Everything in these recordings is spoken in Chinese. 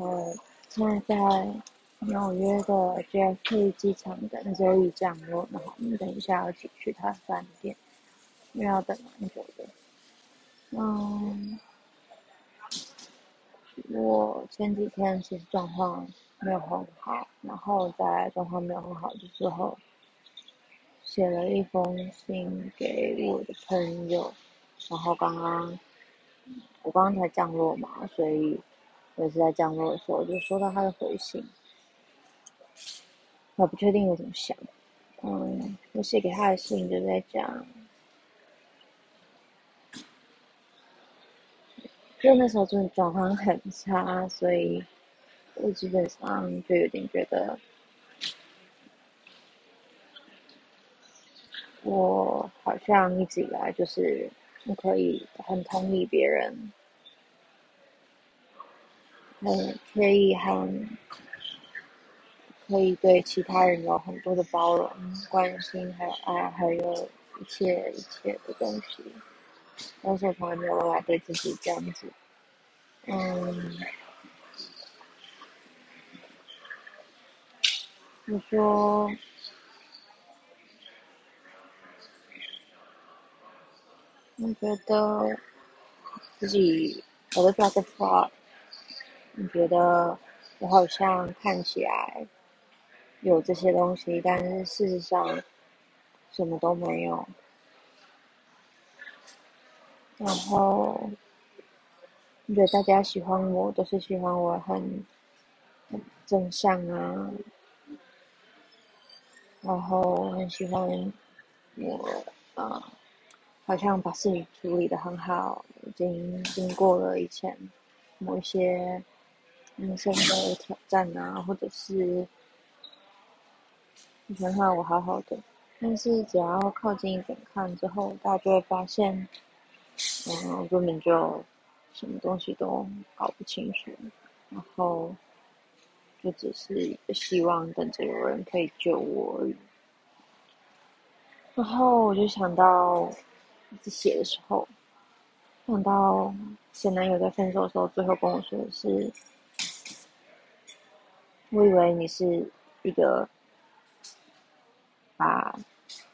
后现在在纽约的 JFK 机场等周一降落，然后我们等一下要一起去他的饭店，因为要等蛮久的。嗯，我前几天其实状况没有很好，然后在状况没有很好的时候，写了一封信给我的朋友，然后刚刚我刚刚才降落嘛，所以我是在降落的时候就收到他的回信，我不确定我怎么想，嗯，我写给他的信就在讲。就那时候真的状况很差，所以我基本上就有点觉得，我好像一直以来就是不可以很同理别人，很可以很可以对其他人有很多的包容、关心，还有爱，还有一切一切的东西。但是我从来没有办法对自己这样子，嗯，你说，你觉得自己我的 black spot，你觉得我好像看起来有这些东西，但是事实上什么都没有。然后，我觉得大家喜欢我，都是喜欢我很，很正向啊，然后很喜欢我，呃，好像把事情处理得很好，已经经过了以前某一些人生的挑战啊，或者是你想想我好好的，但是只要靠近一点看之后，大家就会发现。嗯，根本就什么东西都搞不清楚，然后就只是一个希望等着有人可以救我而已。然后我就想到写的时候，想到前男友在分手的时候，最后跟我说的是：“我以为你是一个把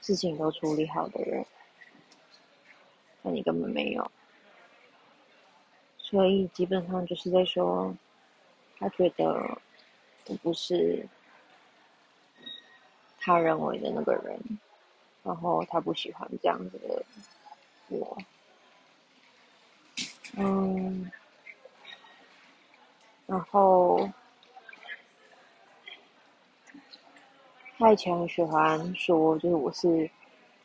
事情都处理好的人。”但你根本没有，所以基本上就是在说，他觉得我不是他认为的那个人，然后他不喜欢这样子的我，嗯，然后他以前很喜欢说，就是我是。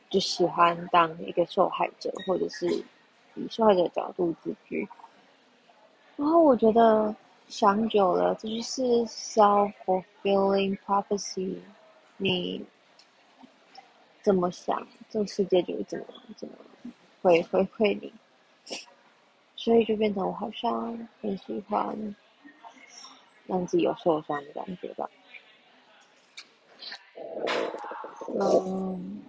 就喜欢当一个受害者，或者是以受害者的角度自居。然后我觉得想久了，这就是 self-fulfilling prophecy。你怎么想，这个世界就会怎么怎么回回馈你。所以就变成我好像很喜欢让自己有受伤的感觉吧。嗯。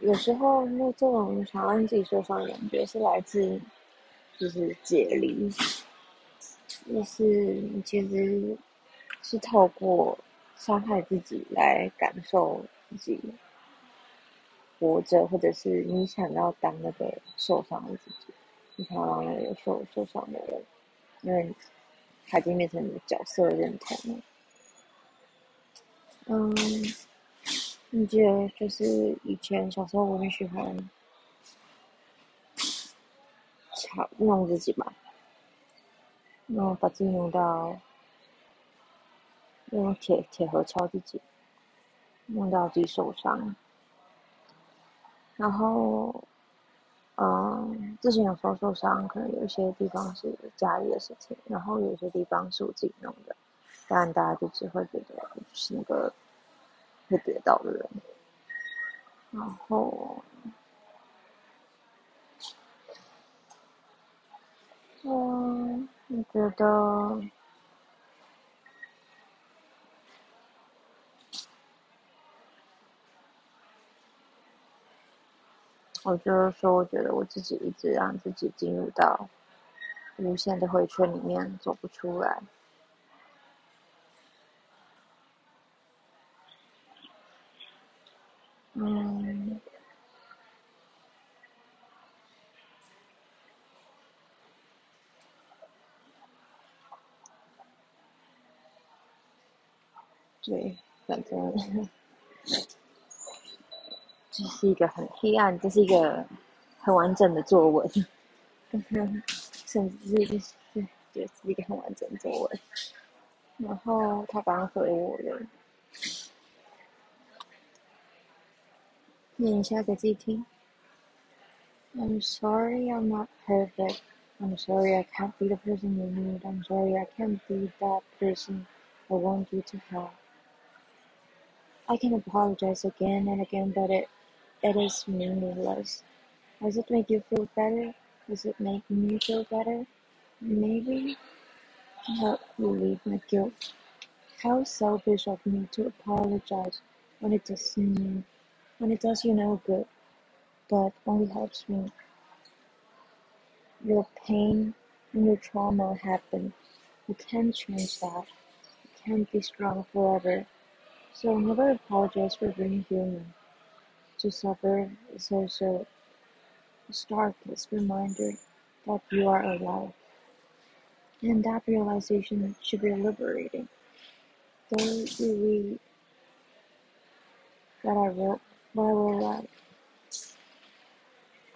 有时候，那这种想让自己受伤的感觉是来自，就是解离，就是你其实是透过伤害自己来感受自己活着，或者是你想要当那个受伤的自己，你想要当那个受受伤的人，因为他已经变成你的角色认同了，嗯。你记得就是以前小时候我很喜欢敲弄自己嘛，然后把自己弄到用铁铁盒敲自己，弄到自己受伤。然后，嗯，之前有时候受伤，可能有一些地方是家里的事情，然后有些地方是我自己弄的，但大家就只会觉得是那个。会跌倒的人，然后，嗯，我觉得？我就是说，我觉得我自己一直让自己进入到无限的回圈里面走不出来。嗯，对，反正。这是一个很黑暗，这是一个很完整的作文，刚刚甚至是是对，是一个很完整的作文。然后他刚回我了，念一下给自己听。I'm sorry I'm not perfect. I'm sorry I can't be the person you need. I'm sorry I can't be that person I want you to have. I can apologize again and again, but it It is meaningless. Does it make you feel better? Does it make me feel better? Maybe help relieve my guilt. How selfish of me to apologize when it does me, when it does you no good, but only helps me. Your pain and your trauma happen. You can't change that. You can't be strong forever. So never apologize for being human. To suffer is also a starkest reminder that you are alive. And that realization should be liberating. Don't you read that I wrote what I will write.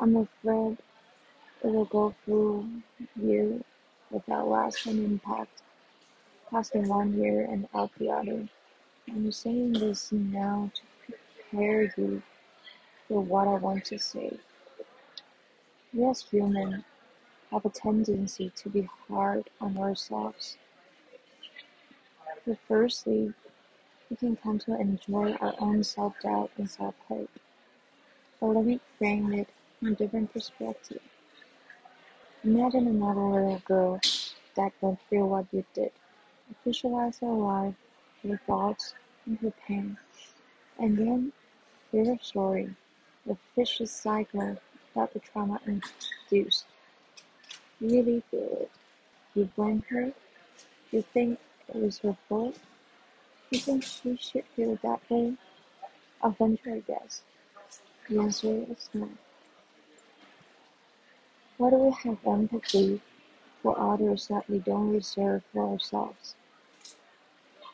I'm afraid it will go through you without lasting impact, passing one year and out the other. I'm saying this now to prepare you for what I want to say. We as humans have a tendency to be hard on ourselves. But firstly, we can come to enjoy our own self-doubt and self-hate. But let me frame it from a different perspective. Imagine another little girl that went through what you did. Visualize her life, her thoughts, and her pain. And then hear her story the vicious cycle that the trauma induced. Really feel it. You blame her? You think it was her fault? You think she should feel that way? I'll venture a guess. The answer is no. Why do we have empathy for others that we don't reserve for ourselves?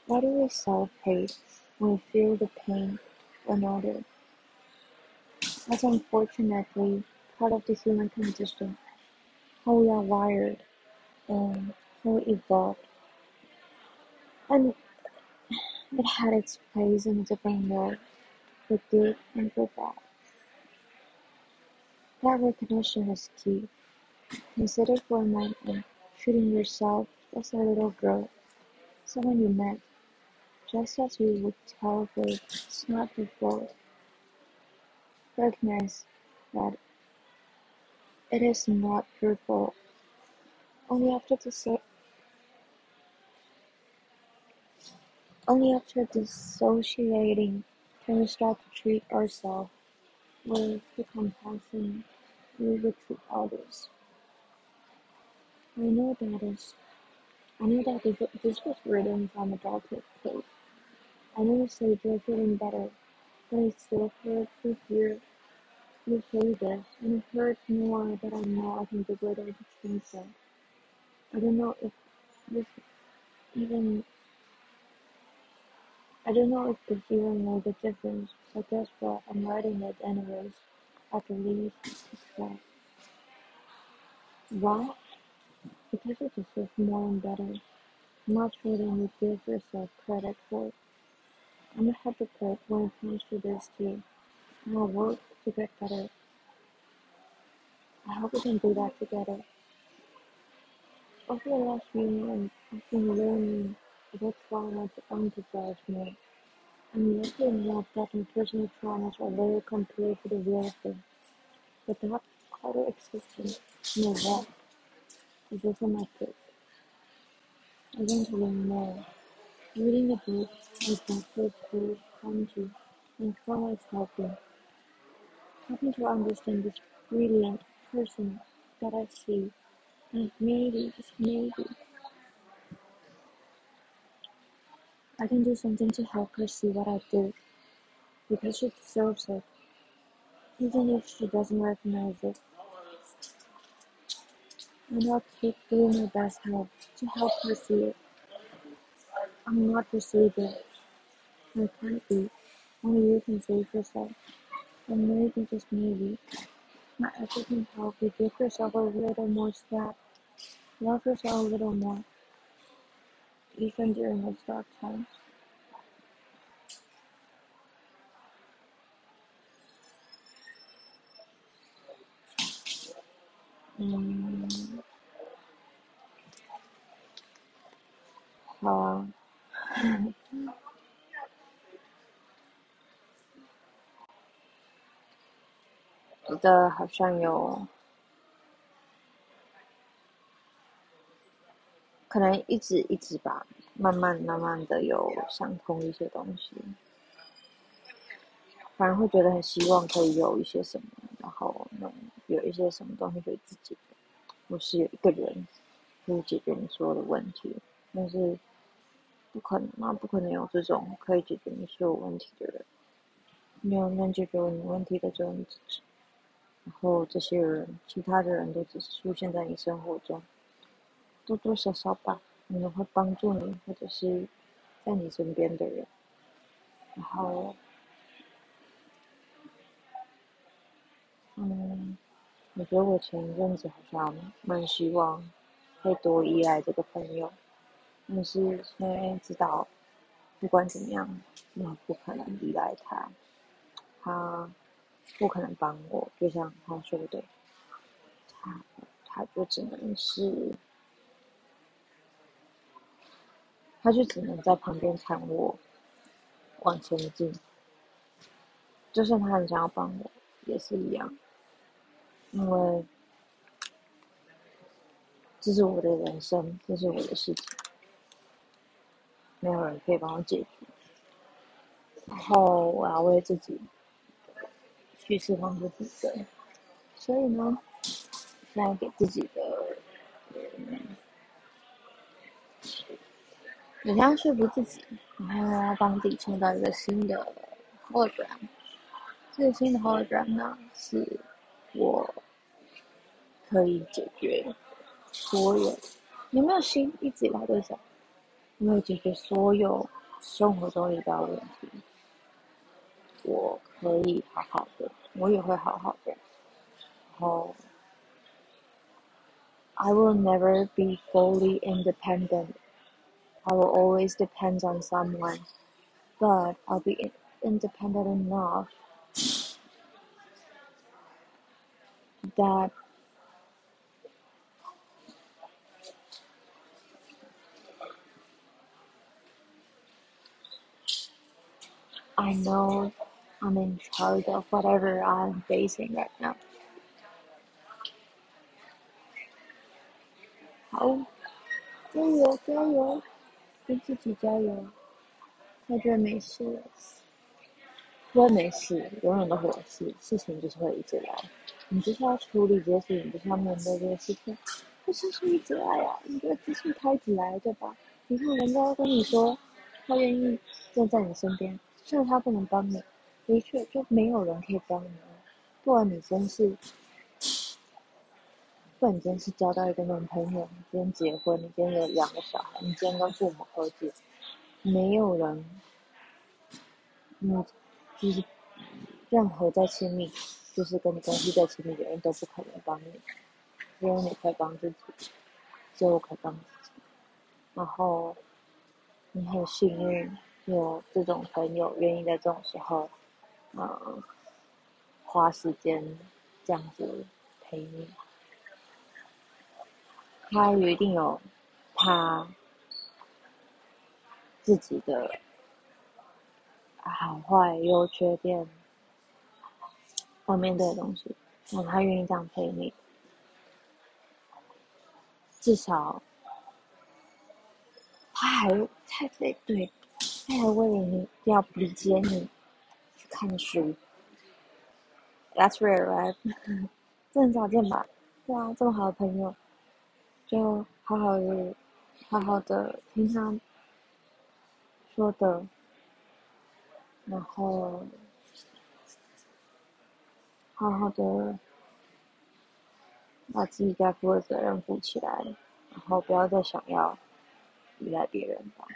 Why do we self-hate when we feel the pain of another? That's unfortunately part of the human condition, how we are wired and how we evolved. And it had its place in a different world, for good and for bad. That recognition is key. Consider for a moment treating yourself as a little girl, someone you met, just as we would tell not your recognize that it is not fault. Only after dis- only after dissociating can we start to treat ourselves with the compassion we would treat others. I know that is. I know that this, this was written from a dark place. I said you're feeling better, but I still hurt to hear you say this, and it hurts more that I know I can do better distinction. I don't know if this even I don't know if this even made a difference, but guess what? I'm writing it anyways. At least, it's that. Why? Because it deserves more and better. Much more than you give yourself credit for. I'm a hypocrite when it comes to this too. I'll work to get better. I hope we can do that together. Over the last few months, I've been learning what's wrong with empathize more. I'm lucky enough that my personal traumas are very compared to the real thing. But that harder existence, no that, is truth. I want to learn more. Reading a book like Dr. Paul Country and trauma is helping. Helping to understand this brilliant person that I see and maybe, just maybe, I can do something to help her see what I did. Because she deserves it. Even if she doesn't recognize it. And I'll keep doing my best help to help her see it. I'm not your savior. I can't be. Only you can save yourself. And maybe, just maybe, my effort can help you give yourself a little more slack. Love yourself a little more. Even during those dark times. Mm. 好啊。觉得好像有，可能一直一直吧，慢慢慢慢的有想通一些东西，反而会觉得很希望可以有一些什么，然后能有一些什么东西给自己，或是有一个人可以解决你所有的问题，但是不可能嘛，不可能有这种可以解决你所有问题的人，没有能解决你问题的只有你自己。然后这些人，其他的人都只是出现在你生活中，多多少少吧，可能会帮助你，或者是在你身边的人。然后，嗯，我觉得我前一阵子好像蛮希望会多依赖这个朋友，但是现在知道，不管怎么样，那不可能依赖他，他。不可能帮我，就像他说的，他他就只能是，他就只能在旁边看我往前进。就算他很想要帮我，也是一样，因为这是我的人生，这是我的事情，没有人可以帮我解决。然后我要为自己。去释放自己的，所以呢，现在给自己的，嗯，我现在说服自己，然后要帮自己创造一个新的 hologram。这个新的 hologram 呢，是我可以解决所有，有没有新？一直以来都想，因为解决所有生活中遇到的问题，我可以好好的。我也会好好的，然后，I will never be fully independent. I will always depend on someone, but I'll be independent enough that I know. I'm in charge of whatever I'm facing right now. 好，加油加油，跟自己加油。我觉得没事了，不会没事，永远都会有事，事情就是会一直来。你就是要处理这些事情，你就是要面对这些事情。不是说一直来啊，你觉得只是他一直来对吧？你看人家跟你说，他愿意站在你身边，虽然他不能帮你。的确，就没有人可以帮你。不管你真是，不管你真是交到一个男朋友，你今天结婚，你今天有两个小孩，你今天跟父母和解，没有人，嗯，就是任何再亲密，就是跟你关系再亲密的人都不可能帮你，只有你可以帮自己，只有我可以帮自己。然后，你很幸运有这种朋友愿意在这种时候。呃，花时间这样子陪你，他一定有他自己的好坏、优缺点要面对的东西，那他愿意这样陪你，至少他还他得对，为了你要理解你。去看书，That's rare, right? 这很少见吧？对啊，这么好的朋友，就好好的、好好的听他说的，然后好好的把自己该负的责任负起来，然后不要再想要依赖别人吧。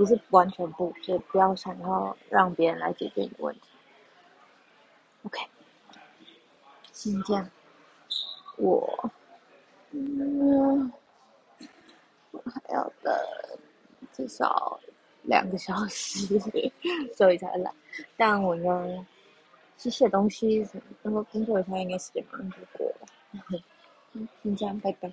不是完全不，是不要想要让别人来解决你的问题。OK，先这样。我，嗯，我还要等至少两个小时，所以才来。但我应该写东西，然后工作一下，应该时间马上就过了。先这样，拜拜。